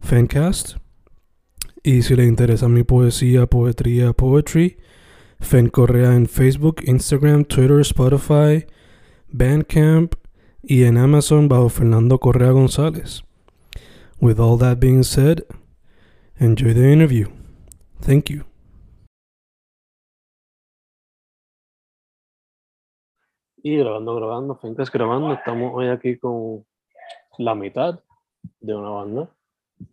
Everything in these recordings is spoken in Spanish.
Fancast. Y si le interesa mi poesía, poetría, poetry, Fen Correa en Facebook, Instagram, Twitter, Spotify, Bandcamp y en Amazon bajo Fernando Correa González. With all that being said, enjoy the interview. Thank you. Y grabando, grabando, Fencas grabando, estamos hoy aquí con la mitad de una banda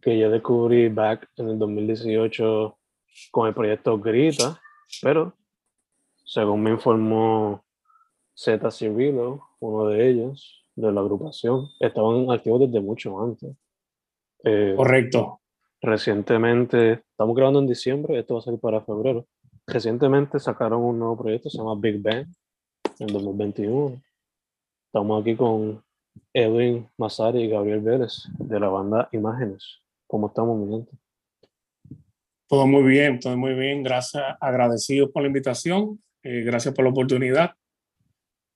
que yo descubrí back en el 2018 con el proyecto Grita, pero según me informó Z Cirilo, uno de ellos, de la agrupación, estaban activos desde mucho antes. Eh, Correcto. Recientemente, estamos grabando en diciembre, esto va a salir para febrero. Recientemente sacaron un nuevo proyecto, se llama Big Bang, en 2021. Estamos aquí con Edwin Masari y Gabriel Vélez, de la banda Imágenes. ¿Cómo estamos, mi gente? Todo muy bien, todo muy bien. Gracias, agradecido por la invitación. eh, gracias por la oportunidad.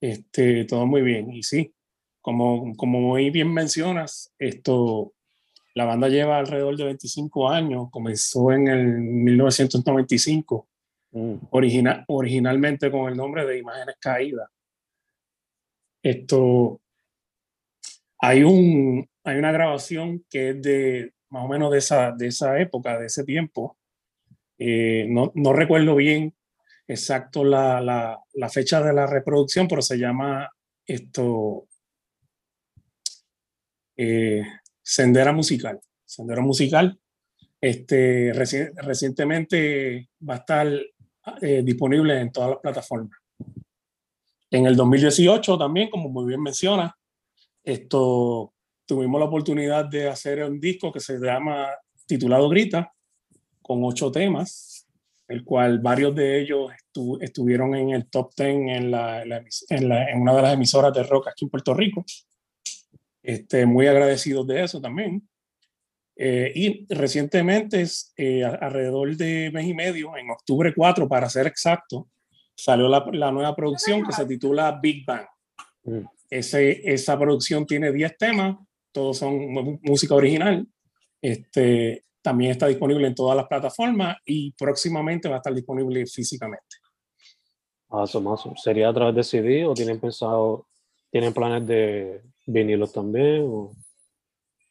Este, todo muy bien. Y sí, como, como muy bien mencionas, esto, la banda lleva alrededor de 25 años. Comenzó en el 1995, Mm, origina- originalmente con el nombre de Imágenes Caídas. Esto, hay, un, hay una grabación que es de más o menos de esa, de esa época, de ese tiempo. Eh, no, no recuerdo bien exacto la, la, la fecha de la reproducción, pero se llama esto eh, Sendera Musical. Sendera Musical. Este, reci- recientemente va a estar eh, disponible en todas las plataformas. En el 2018 también, como muy bien menciona, esto tuvimos la oportunidad de hacer un disco que se llama titulado Grita, con ocho temas, el cual varios de ellos estu- estuvieron en el top 10 en, la, en, una de las emisoras de rock aquí en Puerto Rico. Este, muy agradecidos de eso también. Eh, y recientemente, eh, alrededor de mes y medio, en octubre 4 para ser exacto, salió la, la nueva producción que se titula Big Bang. mm. Ese, esa producción tiene 10 temas, todos son música original. Este, también está disponible en todas las plataformas y próximamente va a estar disponible físicamente. Awesome, awesome. ¿Sería a través de CD o tienen pensado, tienen planes de vinilos también? O?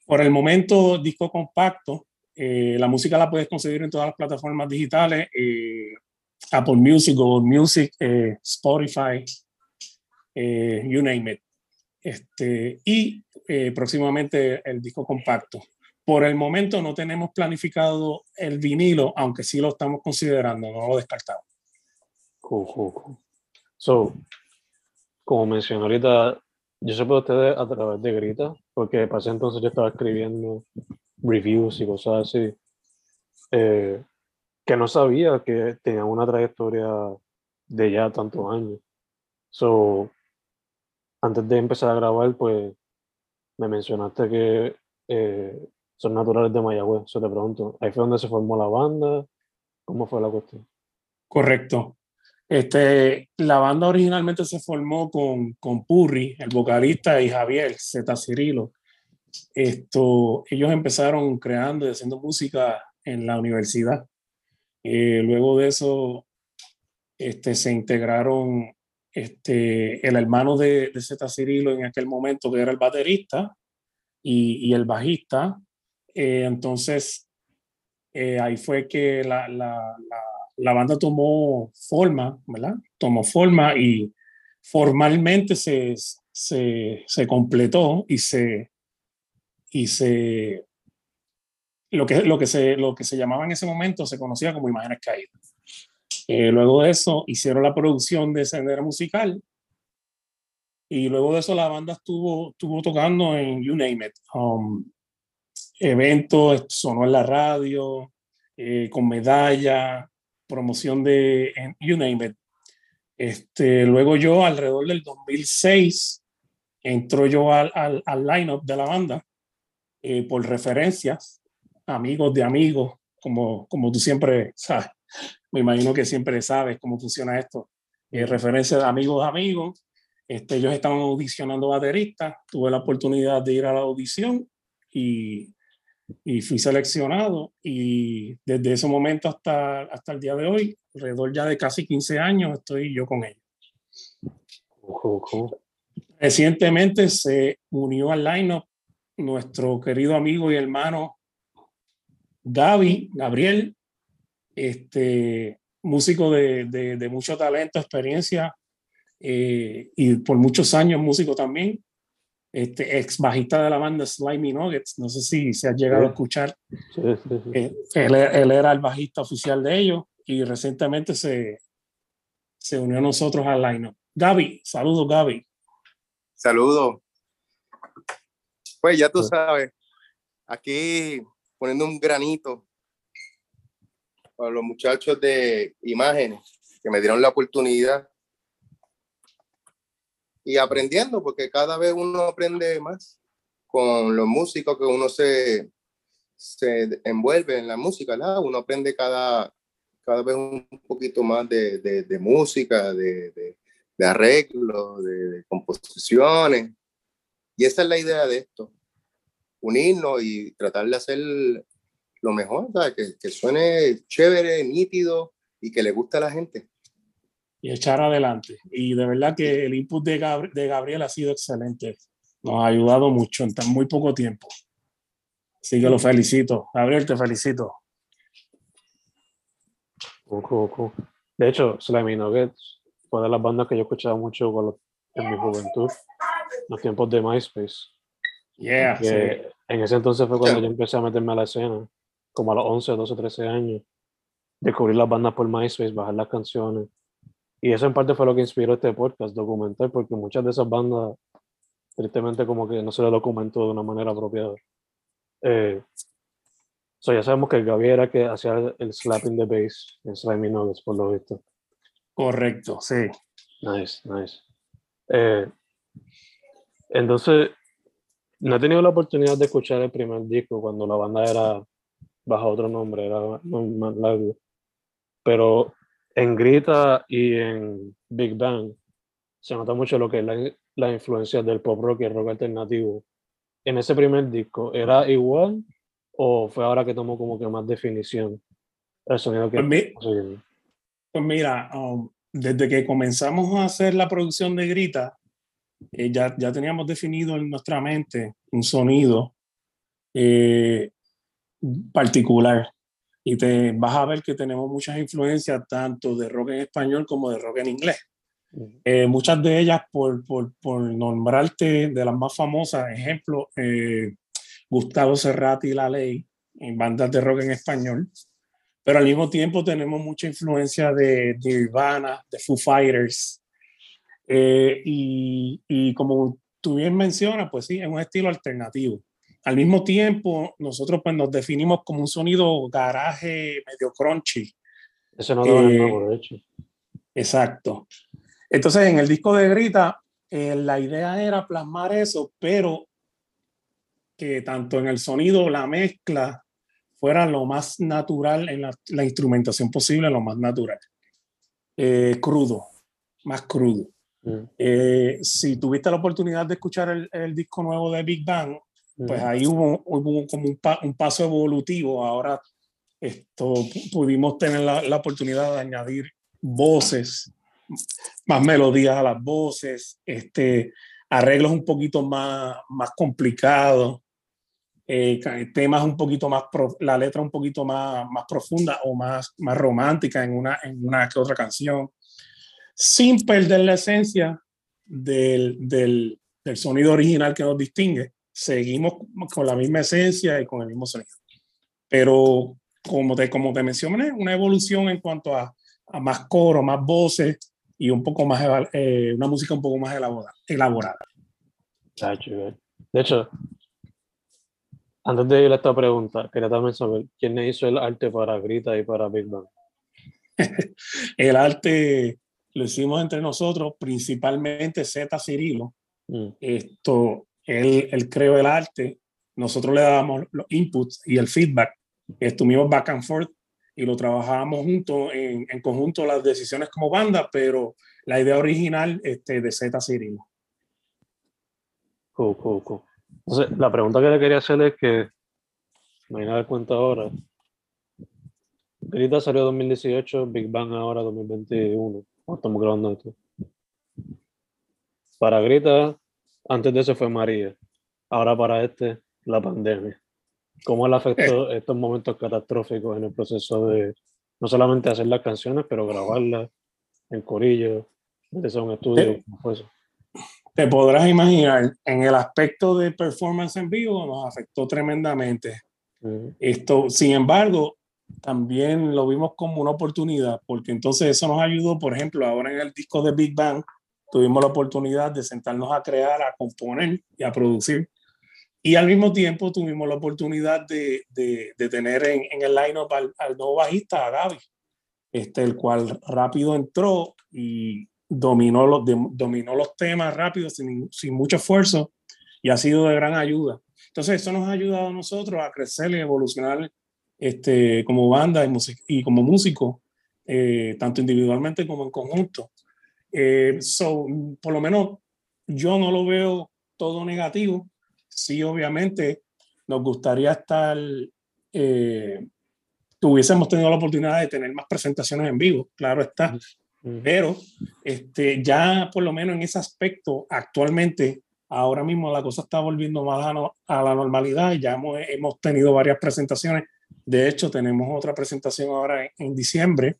Por el momento, disco compacto. eh, la música la puedes conseguir en todas las plataformas digitales. eh, Apple Music, Google Music, eh, Spotify, you name it. Este, y eh, próximamente el disco compacto. Por el momento no tenemos planificado el vinilo, aunque sí lo estamos considerando, no lo descartamos. Cool, cool, cool. So, como mencioné ahorita, yo supe de ustedes a través de Grita, porque para ese entonces yo estaba escribiendo reviews y cosas así, eh, que no sabía que tenían una trayectoria de ya tantos años. So, antes de empezar a grabar, pues me mencionaste que eh, son naturales de Mayagüez. So te pregunto, ¿ahí fue donde se formó la banda? ¿Cómo fue la cuestión? Correcto. Este, la banda originalmente se formó con, con Purri, el vocalista, y Javier Z. Cirilo. Esto, ellos empezaron creando y haciendo música en la universidad. Eh, luego de eso, este, se integraron este, el hermano de, de Z. Cirilo en aquel momento, que era el baterista, y, el bajista, Eh, entonces, eh, ahí fue que la, la, la, la, banda tomó forma, ¿verdad? Tomó forma y formalmente se, se, se completó y se, y se lo que, lo, que se, lo que se llamaba en ese momento se conocía como Imágenes Caídas. Eh, luego de eso hicieron la producción de Sendera Musical y luego de eso la banda estuvo, estuvo tocando en You Name It, um, eventos, sonó en la radio, eh, con medalla, promoción de en You Name It. Este, luego yo, alrededor del 2006, entró yo al, al, al line-up de la banda eh, por referencias, amigos de amigos, como, como tú siempre sabes. Me imagino que siempre sabes cómo funciona esto. Eh, referencias de amigos de amigos. Este, ellos estaban audicionando bateristas. Tuve la oportunidad de ir a la audición y, y fui seleccionado. Y desde ese momento hasta, hasta el día de hoy, alrededor ya de casi 15 años, estoy yo con ellos. Recientemente se unió al line-up nuestro querido amigo y hermano Gaby, Gabriel, este, músico de, de, de mucho talento, experiencia eh, y por muchos años músico también, este, ex bajista de la banda Slimy Nuggets, no sé si se ha llegado a escuchar, Sí, sí, sí. eh, él, él era el bajista oficial de ellos y recientemente se, se unió a nosotros al line Gaby, saludos Gaby. Saludos. Pues ya tú sabes, aquí poniendo un granito para los muchachos de imágenes que me dieron la oportunidad y aprendiendo, porque cada vez uno aprende más con los músicos que uno se, se envuelve en la música, ¿verdad? Uno aprende cada, cada vez un poquito más de, de, de música, de, de, de arreglos, de composiciones. Y esa es la idea de esto, unirnos y tratar de hacer lo mejor, ¿sabes? Que, que suene chévere, nítido y que le guste a la gente. y echar adelante. Y de verdad que el input de, Gabri- de Gabriel ha sido excelente. Nos ha ayudado mucho en tan muy poco tiempo. Así que lo felicito. Gabriel, te felicito. Cool, cool, cool. De hecho, Slimy Nuggets fue de las bandas que yo escuchaba mucho cuando- en mi juventud, los tiempos de MySpace. Yeah, sí. En ese entonces fue cuando yo empecé a meterme a la escena, como a los 11, 12, 13 años. Descubrir las bandas por MySpace, bajar las canciones. Y eso en parte fue lo que inspiró este podcast documental, porque muchas de esas bandas, tristemente, como que no se le documentó de una manera apropiada. Eh, so ya sabemos que Gaby era que hacía el, slapping de bass en Slimy Nuggets, por lo visto. Correcto, sí. Nice, nice. Eh, entonces, no he tenido la oportunidad de escuchar el primer disco cuando la banda era bajo otro nombre, era más- largo. Pero en Grita y en Big Bang se nota mucho lo que es la, la influencia del pop rock y el rock alternativo. En ese primer disco, ¿era igual o fue ahora que tomó como que más definición el sonido que Pues, mi- pues mira, um, desde que comenzamos a hacer la producción de Grita, eh, ya, ya teníamos definido en nuestra mente un sonido eh, particular. Y te vas a ver que tenemos muchas influencias tanto de rock en español como de rock en inglés. Eh, muchas de ellas, por, por, por nombrarte de las más famosas, ejemplo, eh, Gustavo Cerrati y La Ley, en bandas de rock en español, pero al mismo tiempo tenemos mucha influencia de, de Nirvana, de Foo Fighters, eh, y, y como tú bien mencionas, pues sí, es un estilo alternativo. Al mismo tiempo, nosotros pues nos definimos como un sonido garaje medio crunchy, Ese no daba Eh, nuevo, de hecho. Exacto. Entonces, en el disco de Grita, eh, la idea era plasmar eso, pero que tanto en el sonido, la mezcla, fuera lo más natural, en la, la instrumentación posible, lo más natural. Eh, crudo, más crudo. Mm, Eh, si tuviste la oportunidad de escuchar el, el disco nuevo de Big Bang, pues ahí hubo, hubo como un, pa- un paso evolutivo. Ahora esto, pu- pudimos tener la, la oportunidad de añadir voces, más melodías a las voces, este, arreglos un poquito más, más complicados. eh, temas un poquito más, la letra un poquito más, más profunda o más, más romántica en una, en una que otra canción, sin perder la esencia del, del, del sonido original que nos distingue. Seguimos con la misma esencia y con el mismo sonido. Pero como te, como te mencioné, una evolución en cuanto a, a más coro, más voces y un poco más, eh, una música un poco más elaborada. elaborada. De hecho, antes de ir a esta pregunta, quería también saber quién hizo el arte para Grita y para Big Bang. el arte lo hicimos entre nosotros, principalmente Z Cirilo. Mm. Esto, él, él, creó el arte, nosotros le dábamos los inputs y el feedback. Estuvimos back and forth y lo trabajábamos juntos, en, en, conjunto las decisiones como banda, pero la idea original este, de Z Cirilo. Cool, cool, cool. Entonces, la pregunta que le quería hacer es que, me voy a dar cuenta ahora, Grita salió 2018, Big Bang ahora 2021. Estamos grabando esto. Para Grita, antes de eso fue María. Ahora para este, la pandemia. ¿Cómo le afectó eh. estos momentos catastróficos en el proceso de no solamente hacer las canciones, pero grabarlas en corillo, desde un estudio? Eh. ¿Cómo fue eso? te podrás imaginar, en el aspecto de performance en vivo nos afectó tremendamente. Esto, sin embargo, también lo vimos como una oportunidad, porque entonces eso nos ayudó, por ejemplo, ahora en el disco de Big Bang, tuvimos la oportunidad de sentarnos a crear, a componer y a producir. Y al mismo tiempo tuvimos la oportunidad de, de, tener en, en el line-up al, al, nuevo bajista, a Gaby, este, el cual rápido entró y dominó los, dominó los temas rápido, sin, sin, mucho esfuerzo, y ha sido de gran ayuda. Entonces, eso nos ha ayudado a nosotros a crecer y evolucionar este, como banda y, y como músico, eh, tanto individualmente como en conjunto. Eh, so, por lo menos yo no lo veo todo negativo. Sí, obviamente, nos gustaría estar, eh, tuviésemos tenido la oportunidad de tener más presentaciones en vivo, claro está. Pero este, ya por lo menos en ese aspecto, actualmente, ahora mismo la cosa está volviendo más a, la normalidad. Ya hemos, hemos, tenido varias presentaciones. De hecho, tenemos otra presentación ahora en, diciembre,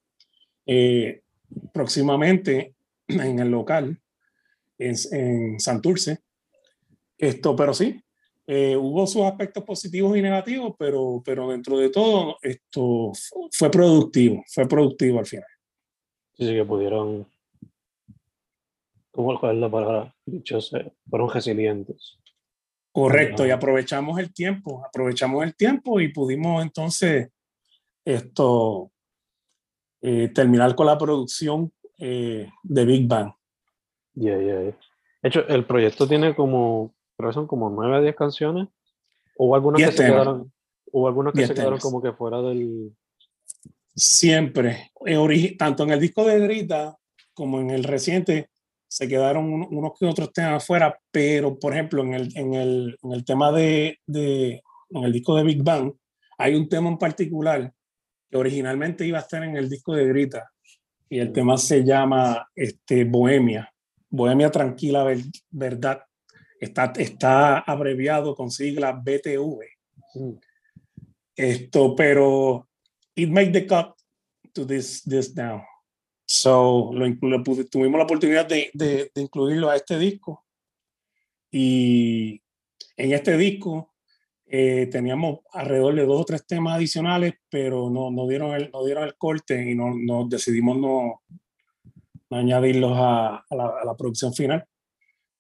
eh, próximamente en el local, en, en Santurce. Esto, pero sí, eh, hubo sus aspectos positivos y negativos, pero, pero dentro de todo, esto fue productivo, fue productivo al final. Sí, sí, que pudieron, ¿cómo es la palabra? Dichos, fueron resilientes. Correcto, y aprovechamos el tiempo, aprovechamos el tiempo y pudimos entonces esto eh, terminar con la producción eh, de Big Bang. Yeah, yeah, De hecho, el proyecto tiene como, creo que son como nueve a diez canciones. o algunas que se quedaron, hubo algunas que se quedaron como que fuera del, siempre, tanto en el disco de Grita como en el reciente, se quedaron unos que otros temas afuera, pero por ejemplo en el, en el, en el tema de, de, en el disco de Big Bang, hay un tema en particular que originalmente iba a estar en el disco de Grita y el tema se llama este, Bohemia, Bohemia Tranquila Verdad. Está, está abreviado con sigla BTV. Mm. Esto, pero it made the cut to this, this now. So, lo, lo tuvimos la oportunidad de, de, de, incluirlo a este disco. Y en este disco eh, teníamos alrededor de dos o tres temas adicionales, pero no, no, dieron, el, no dieron el corte y no, no decidimos no, no añadirlos a, a, la, a, la, producción final.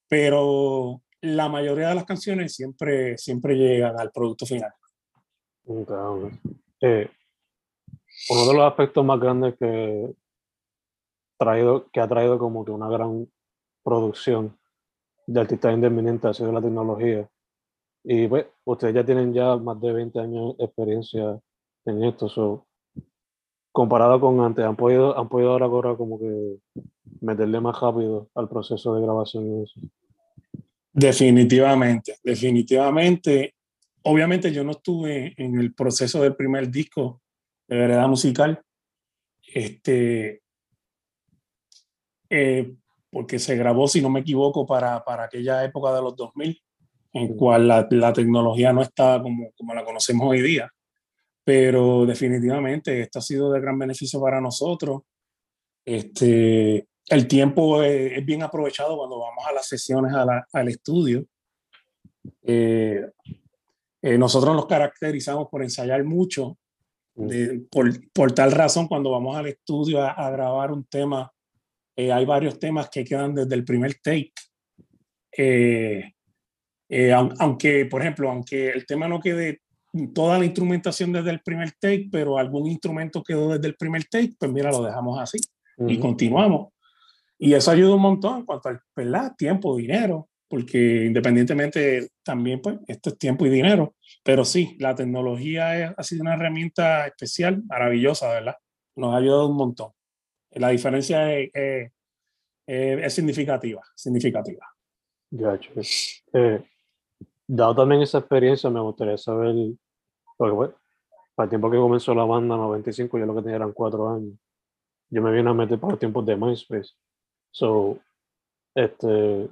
Pero la mayoría de las canciones siempre, siempre llegan al producto final. Okay. Eh, uno de los aspectos más grandes que, traído, que ha traído como que una gran producción de artistas independientes ha sido la tecnología. Y pues, ustedes ya tienen ya más de 20 años de experiencia en esto. So, comparado con antes, han podido, han podido ahora, como que meterle más rápido al proceso de grabación y eso. Definitivamente, definitivamente. Obviamente yo no estuve en el proceso del primer disco de verdad musical, este, eh, porque se grabó, si no me equivoco, para, para aquella época de los 2000. En cual la, la tecnología no está como, como la conocemos hoy día, pero definitivamente esto ha sido de gran beneficio para nosotros. Este, el tiempo es, bien aprovechado cuando vamos a las sesiones al estudio. Eh, eh, nosotros nos caracterizamos por ensayar mucho. Mm. por, por, tal razón, cuando vamos al estudio a, grabar un tema, eh, hay varios temas que quedan desde el primer take. Aunque, por ejemplo, aunque el tema no quede toda la instrumentación desde el primer take, pero algún instrumento quedó desde el primer take, pues mira, lo dejamos así y continuamos. Y eso ayuda un montón en cuanto al ¿verdad? tiempo, dinero, porque independientemente también, pues, esto es tiempo y dinero. Pero sí, la tecnología ha sido una herramienta especial, maravillosa, ¿verdad? Nos ha ayudado un montón. La diferencia es, es, significativa, significativa. Ya, eh, dado también esa experiencia, me gustaría saber, porque bueno, para el tiempo que comenzó la banda, 95, yo lo que tenía eran cuatro años. Yo me vine a meter para los tiempos de MySpace. So, este,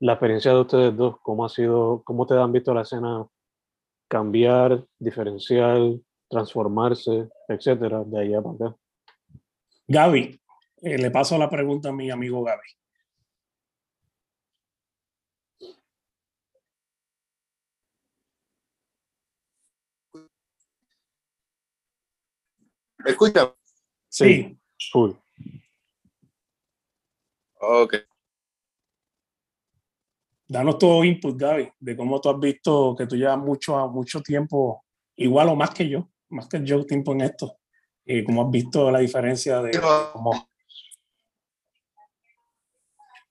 la experiencia de ustedes dos, ¿cómo ha sido, cómo te han visto la escena cambiar, diferenciar, transformarse, etcétera, de allá para acá? Gaby, eh, le paso la pregunta a mi amigo Gaby. Escucha? Sí. Full. Ok. Danos todo input, Gaby, de cómo tú has visto que tú llevas mucho, mucho tiempo, igual o más que yo, más que yo tiempo en esto. Y cómo has visto la diferencia de cómo...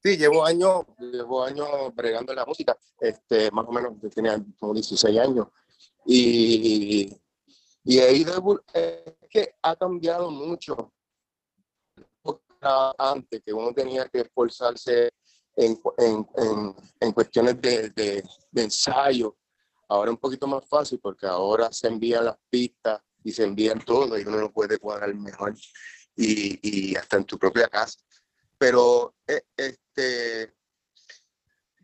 Sí, llevo años, llevo años bregando en la música, este, más o menos, tenía como 16 años. Y, y ahí es que ha cambiado mucho antes, que uno tenía que esforzarse en, en, en, cuestiones de, de, ensayo. Ahora es un poquito más fácil porque ahora se envían las pistas y se envían todo y uno lo puede cuadrar mejor y, y hasta en tu propia casa. Pero e, este,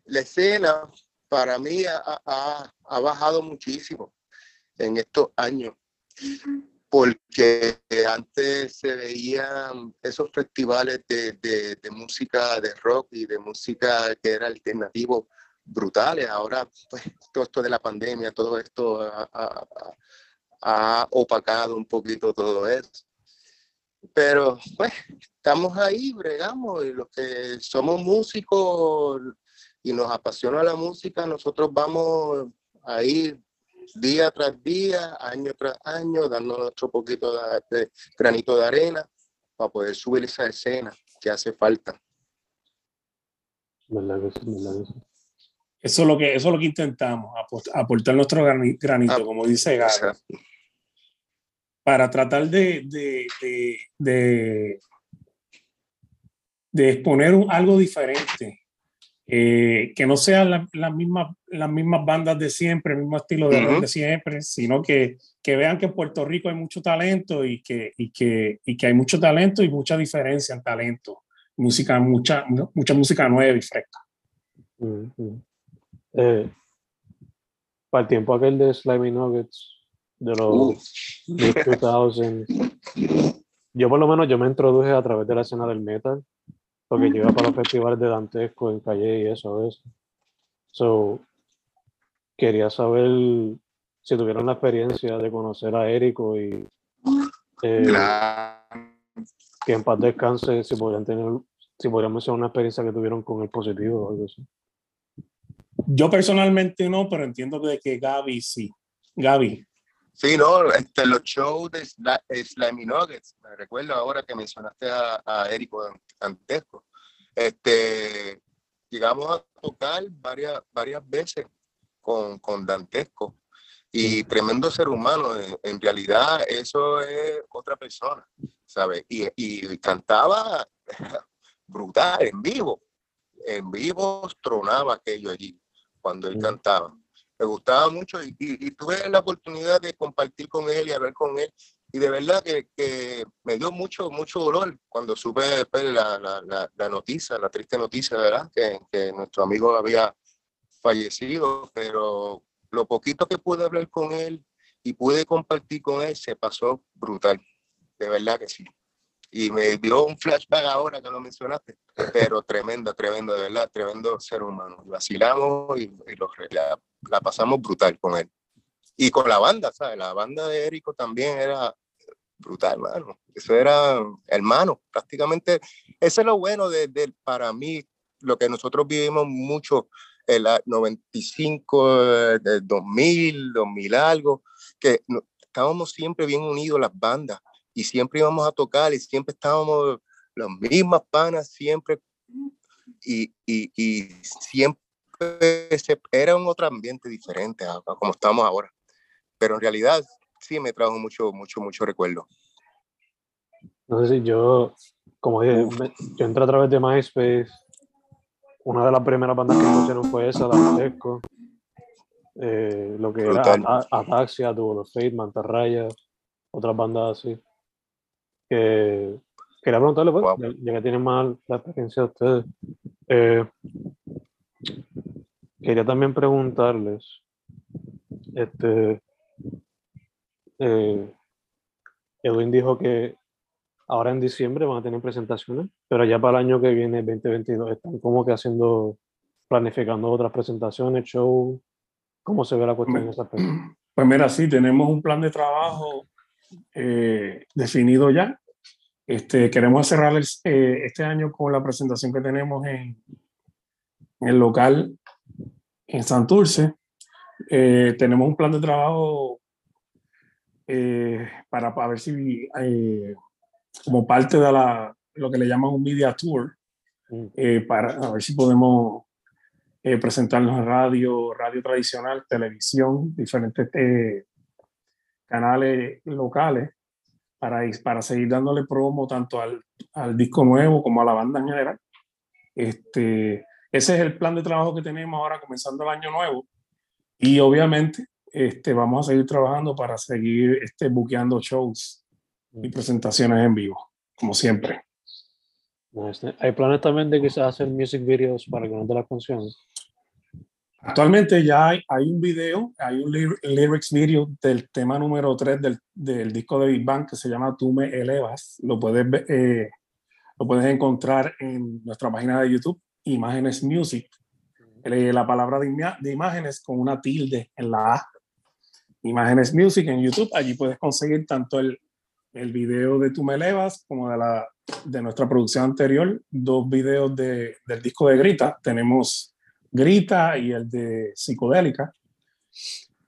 la escena para mí ha, ha, ha bajado muchísimo en estos años porque antes se veían esos festivales de, de, música de rock y de música que era alternativo brutales. Ahora, pues, todo esto de la pandemia, todo esto ha, opacado un poquito todo eso. Pero, pues, estamos ahí, bregamos, y los que somos músicos y nos apasiona la música, nosotros vamos ahí día tras día, año tras año, dando nuestro poquito de, granito de arena para poder subir esa escena que hace falta. Eso es lo que, eso es lo que intentamos, aportar nuestro granito, ah, como dice Gaga, para tratar de, de, de, de exponer algo diferente eh, que no sean las la mismas, las mismas bandas de siempre, el mismo estilo de, de siempre, sino que, que, vean que en Puerto Rico hay mucho talento y que, y que, y que hay mucho talento y mucha diferencia en talento. Música, mucha, mucha música nueva y fresca. Eh, para el tiempo aquel de Slimy Nuggets, de los 2000, yo por lo menos yo me introduje a través de la escena del metal porque yo iba para los festivales de Dantesco en Calle y eso, eso. So, quería saber si tuvieron la experiencia de conocer a Érico y eh, que en paz descanse, si podrían tener, si podrían mencionar una experiencia que tuvieron con el positivo o algo así. Yo personalmente no, pero entiendo que, que Gaby sí. Gaby. Sí, no, este, los shows de Slimy Nuggets, me recuerdo ahora que mencionaste a, a Érico Dantesco. Este, llegamos a tocar varias, varias veces con, con Dantesco y tremendo ser humano. En, realidad, eso es otra persona, ¿sabes? Y, y, cantaba brutal, en vivo. En vivo tronaba aquello allí cuando él cantaba me gustaba mucho y, tuve la oportunidad de compartir con él y hablar con él. Y de verdad que, me dio mucho, mucho dolor cuando supe pues, la, la, la, noticia, la triste noticia, ¿verdad? Que, que, nuestro amigo había fallecido, pero lo poquito que pude hablar con él y pude compartir con él se pasó brutal, de verdad que sí. Y me dio un flashback ahora que lo mencionaste, pero tremendo, tremendo, de verdad, tremendo ser humano. Vacilamos y, la, la, pasamos brutal con él. Y con la banda, ¿sabes? La banda de Érico también era brutal, hermano. Eso era hermano, prácticamente. Eso es lo bueno de, de, para mí, lo que nosotros vivimos mucho el 95, del 2000, 2000 algo, que estábamos siempre bien unidos las bandas y siempre íbamos a tocar y siempre estábamos las mismas panas, siempre y, y, y siempre era un otro ambiente diferente a, como estamos ahora. Pero en realidad sí me trajo mucho, mucho, mucho recuerdo. No sé si yo, como dije, yo entré a través de MySpace una de las primeras bandas que pusieron fue esa, Dantesco. Eh, lo que era Ataxia, Tuvo los Fate, Mantarraya, otras bandas así. Que quería preguntarle, pues, ya, que tienen más la experiencia de ustedes. Eh, quería también preguntarles, este, eh, Edwin dijo que ahora en diciembre van a tener presentaciones, pero ya para el año que viene, 2022, están como que haciendo, planificando otras presentaciones, show. ¿Cómo se ve la cuestión en esa Pues mira, sí, tenemos un plan de trabajo eh, definido ya. Este, queremos cerrar eh, este año con la presentación que tenemos en, en el local en Santurce. Eh, tenemos un plan de trabajo para, para ver si como parte de la, lo que le llaman un media tour, mm. eh, para ver si podemos eh, presentarnos en radio, radio tradicional, televisión, diferentes eh, canales locales, para, para seguir dándole promo tanto al, al, disco nuevo como a la banda en general. Este, ese es el plan de trabajo que tenemos ahora comenzando el año nuevo. Y obviamente este, vamos a seguir trabajando para seguir este, buqueando shows y presentaciones en vivo, como siempre. ¿Hay planes también de quizás hacer music videos para que no te las canciones? Actualmente ya hay, hay, un video, hay un lyrics video del tema número 3 del, del, disco de Big Bang que se llama Tú me elevas. Lo puedes, eh, lo puedes encontrar en nuestra página de YouTube, Imágenes Music. La palabra de, de imágenes con una tilde en la A. Imágenes Music en YouTube. Allí puedes conseguir tanto el, el video de Tú me elevas como de, la, de nuestra producción anterior, dos videos de, del disco de Grita. Tenemos Grita y el de Psicodélica.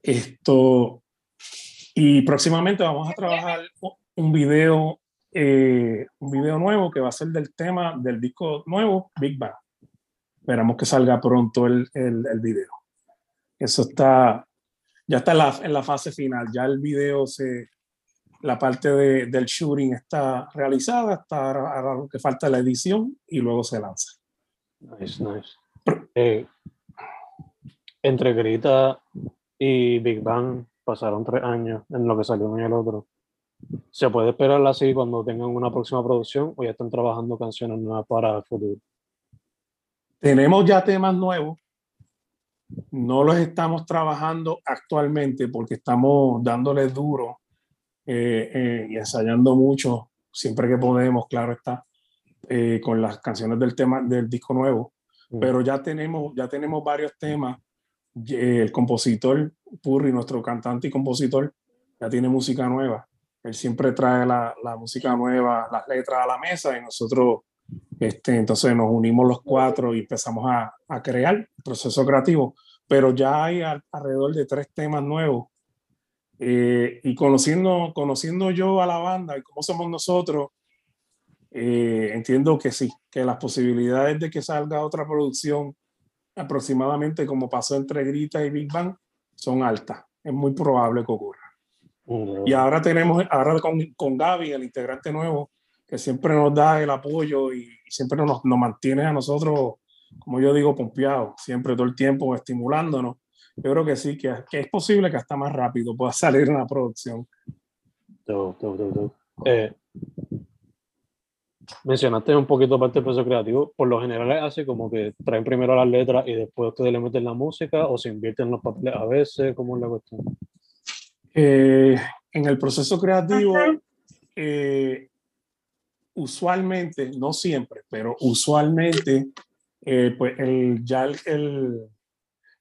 Esto, y próximamente vamos a trabajar un video, eh, un video nuevo que va a ser del tema del disco nuevo, Big Bang. Esperamos que salga pronto el, el, el video. Eso está, ya está en la, en la fase final, ya el video se, la parte de, del shooting está realizada, está ahora lo que falta la edición y luego se lanza. Nice, nice. Eh, entre Grita y Big Bang pasaron tres años en lo que salió uno y el otro. ¿Se puede esperar así cuando tengan una próxima producción o ya están trabajando canciones nuevas para el futuro? Tenemos ya temas nuevos. No los estamos trabajando actualmente porque estamos dándole duro eh, eh, y ensayando mucho, siempre que podemos, claro está, eh, con las canciones del tema del disco nuevo. Mm. Pero ya tenemos, ya tenemos varios temas. El compositor Purri, nuestro cantante y compositor, ya tiene música nueva. Él siempre trae la, la música nueva, las letras a la mesa y nosotros este, entonces nos unimos los cuatro y empezamos a, a crear el proceso creativo. Pero ya hay alrededor de tres temas nuevos eh, y conociendo, conociendo yo a la banda y cómo somos nosotros, eh, entiendo que sí, que las posibilidades de que salga otra producción aproximadamente como pasó entre Grita y Big Bang son altas. Es muy probable que ocurra. Y ahora tenemos, ahora con, con Gaby, el integrante nuevo, que siempre nos da el apoyo y, siempre nos, nos mantiene a nosotros, como yo digo, pompeados, siempre todo el tiempo estimulándonos yo creo que sí, que, que es posible que hasta más rápido pueda salir una producción. Eh, mencionaste un poquito parte del proceso creativo. Por lo general es así como que traen primero las letras y después ustedes le meten la música o se invierten los papeles a veces, ¿cómo es la cuestión? Eh, en el proceso creativo, eh, usualmente, no siempre, pero usualmente, eh, pues el, ya el,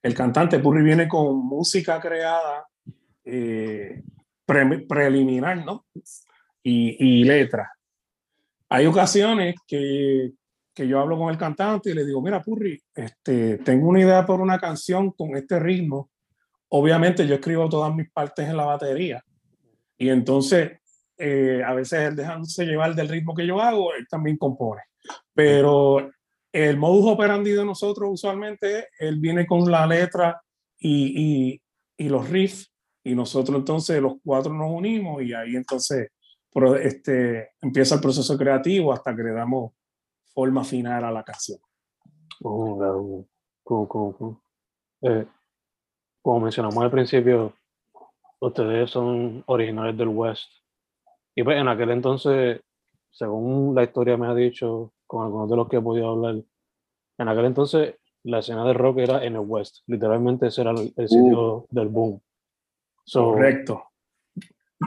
el, cantante Purri viene con música creada pre, preliminar, ¿no? Y, y letra. Hay ocasiones que, que, yo hablo con el cantante y le digo, mira, Purri, este, tengo una idea por una canción con este ritmo. Obviamente yo escribo todas mis partes en la batería. Y entonces, eh, a veces él dejándose llevar del ritmo que yo hago, él también compone. Pero el modus operandi de nosotros usualmente, él viene con la letra y, y, y los riffs, y nosotros entonces los cuatro nos unimos y ahí entonces este, empieza el proceso creativo hasta que le damos forma final a la canción. Oh, cool, cool, cool. Eh, como mencionamos al principio, ustedes son originales del West. Y pues en aquel entonces, según la historia me ha dicho, con algunos de los que he podido hablar, en aquel entonces la escena de rock era en el West. Literalmente ese era el, el sitio uh, del boom. So, correcto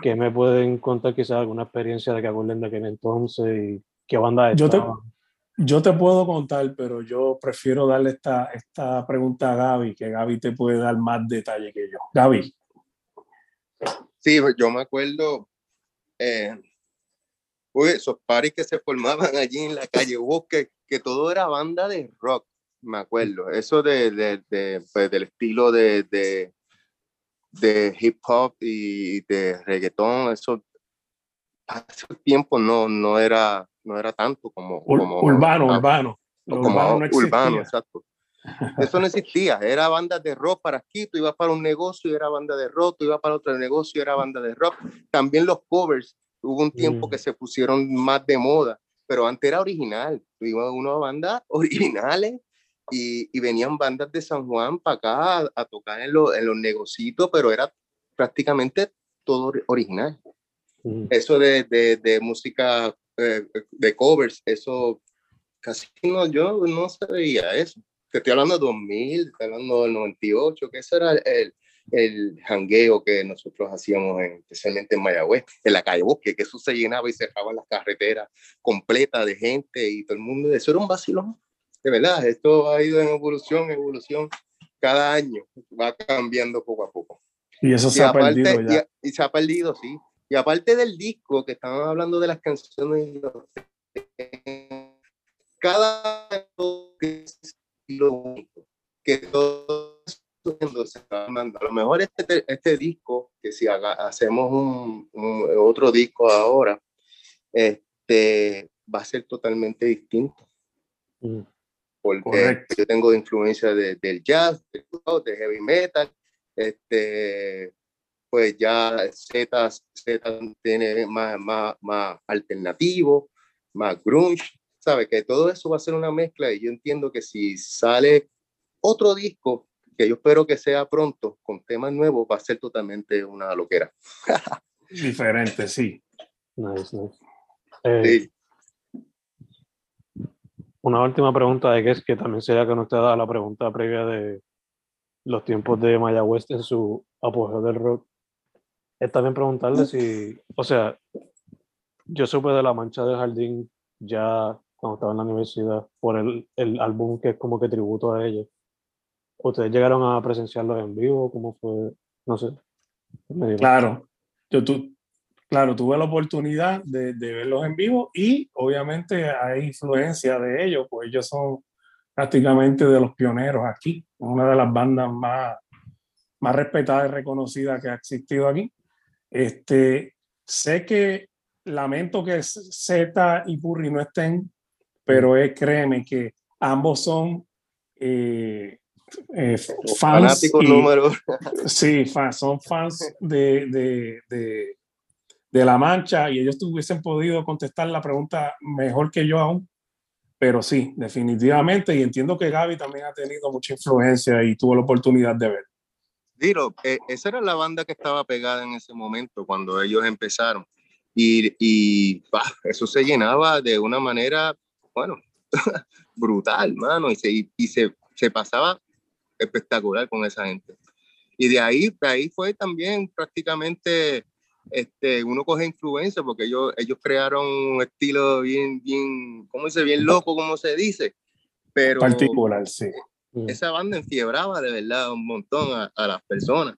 que me pueden contar quizás alguna experiencia de que acuerden de aquel entonces y qué banda yo te, yo te puedo contar, pero yo prefiero darle esta, esta pregunta a Gaby, que Gaby te puede dar más detalle que yo. Gaby. Sí, yo me acuerdo, eh, uy, esos paris que se formaban allí en la calle Bosque, que todo era banda de rock, me acuerdo. Eso de, de, de pues, del estilo de, de de hip hop y de reggaetón, eso hace tiempo no, no, era, no era tanto como... como urbano, urbano. Como urbano, no urbano, exacto. Eso no existía, era banda de rock para aquí, tú ibas para un negocio y era banda de rock, tú ibas para otro negocio y era banda de rock. También los covers, hubo un tiempo mm. que se pusieron más de moda, pero antes era original, tú ibas a una banda originales y, venían bandas de San Juan para acá a, tocar en, en, los negocios, pero era prácticamente todo original. Mm. Eso de, de, de música eh, de covers, eso casi no, yo no sabía eso. Te estoy hablando de 2000, estoy hablando del 98, que ese era el, el jangueo que nosotros hacíamos, en, especialmente en Mayagüez, en la calle Bosque, que eso se llenaba y cerraba las carreteras completas de gente y todo el mundo. Eso era un vacilón de verdad, esto ha ido en evolución, evolución, cada año va cambiando poco a poco. Y eso se ha perdido ya. Y, se ha perdido, sí. Y aparte del disco, que estaban hablando de las canciones, cada lo que todo se está A lo mejor este, este disco, que si haga, hacemos un, un, otro disco ahora, este, va a ser totalmente distinto. Mm. Porque yo tengo influencia de, del jazz, de heavy metal, este, pues ya Z, Z tiene más, más, más alternativo, más grunge, ¿sabe? Que todo eso va a ser una mezcla y yo entiendo que si sale otro disco, que yo espero que sea pronto, con temas nuevos, va a ser totalmente una loquera. Diferente, sí. Nice, nice. Eh, sí. Una última pregunta de que es que también sería conectada a la pregunta previa de los tiempos de Maya West en su apogeo del rock. Es también preguntarle si, o sea, yo supe de la mancha del jardín ya cuando estaba en la universidad por el, el álbum que es como que tributo a ellos. ¿Ustedes llegaron a presenciarlos en vivo? ¿Cómo fue? No sé. Claro. Yo, tú, claro, tuve la oportunidad de, de, verlos en vivo y obviamente hay influencia de ellos, pues ellos son prácticamente de los pioneros aquí, una de las bandas más, más respetadas y reconocidas que ha existido aquí. Este, sé que lamento que Z y Purri no estén, pero es, créeme que ambos son eh, eh, fans. Y, número. Sí, fans, son fans de, de, de, de La Mancha y ellos hubiesen podido contestar la pregunta mejor que yo aún. Pero sí, definitivamente, y entiendo que Gaby también ha tenido mucha influencia y tuvo la oportunidad de ver. Dilo, eh, esa era la banda que estaba pegada en ese momento cuando ellos empezaron. Y, y pa, eso se llenaba de una manera, bueno, brutal, mano, y se, y se, se pasaba espectacular con esa gente. Y de ahí, de ahí fue también prácticamente, este, uno coge influencia porque ellos, ellos crearon un estilo bien, bien, ¿cómo dice? Bien loco, como se dice. Pero Particular, sí. esa banda enfiebraba de verdad un montón a, a las personas.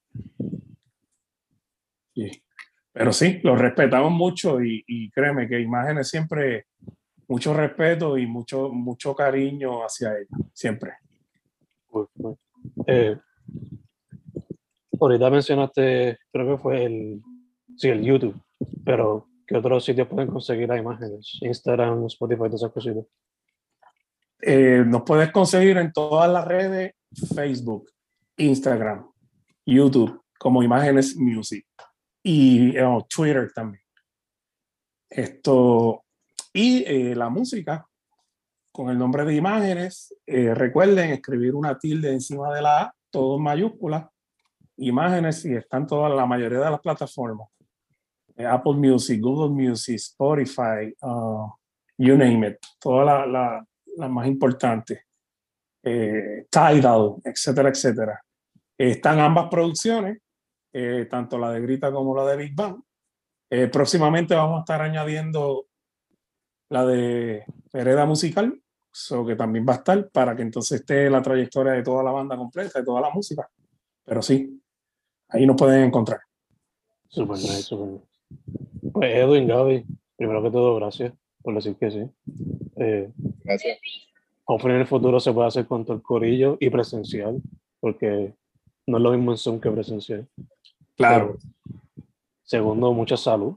Sí. Pero sí, lo respetamos mucho y, y créeme que Imágenes siempre, mucho respeto y mucho, mucho cariño hacia ellos, siempre. Uy, uy. Eh, ahorita mencionaste, creo que fue el, sí, el YouTube, pero ¿qué otros sitios pueden conseguir las imágenes? Instagram, Spotify, todas esas cositas. Eh, nos puedes conseguir en todas las redes, Facebook, Instagram, YouTube, como Imágenes Music y eh, Twitter también. Esto, y eh, la música, con el nombre de Imágenes, eh, recuerden escribir una tilde encima de la A, todo en mayúscula, Imágenes y están todas, la mayoría de las plataformas. Eh, Apple Music, Google Music, Spotify, uh, you name it, todas las la, las más importantes. Eh, Tidal, etcétera, etcétera. Están ambas producciones, eh, tanto la de Grita como la de Big Bang. Eh, próximamente vamos a estar añadiendo la de Hereda Musical, so que también va a estar para que entonces esté la trayectoria de toda la banda completa, de toda la música. Pero sí, ahí nos pueden encontrar. Super nice, super nice. Pues Edwin, Gaby, primero que todo, gracias por decir que sí. Eh, Gracias. hopefully en el futuro se puede hacer con todo el corillo y presencial, porque no es lo mismo en Zoom que presencial. Claro, Segundo, mucha salud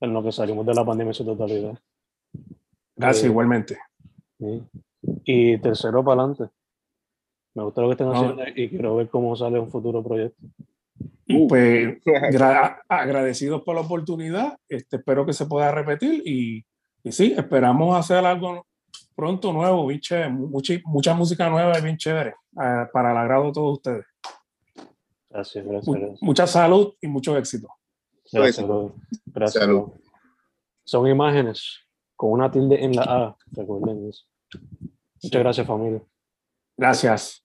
en lo que salimos de la pandemia en su totalidad. Gracias Eh, igualmente. sí. Y tercero, para adelante. Me gusta lo que están No. haciendo y quiero ver cómo sale un futuro proyecto. Y pues gra- agradecidos por la oportunidad, este, espero que se pueda repetir y, y sí, esperamos hacer algo pronto nuevo, bien chévere, mucha, mucha música nueva y bien chévere, ah, para el agrado de todos ustedes. Gracias, gracias, gracias. mucha salud y mucho éxito. Gracias. Gracias, Salud. Son imágenes con una tilde en la A, recuerden eso. Muchas gracias, familia. Gracias.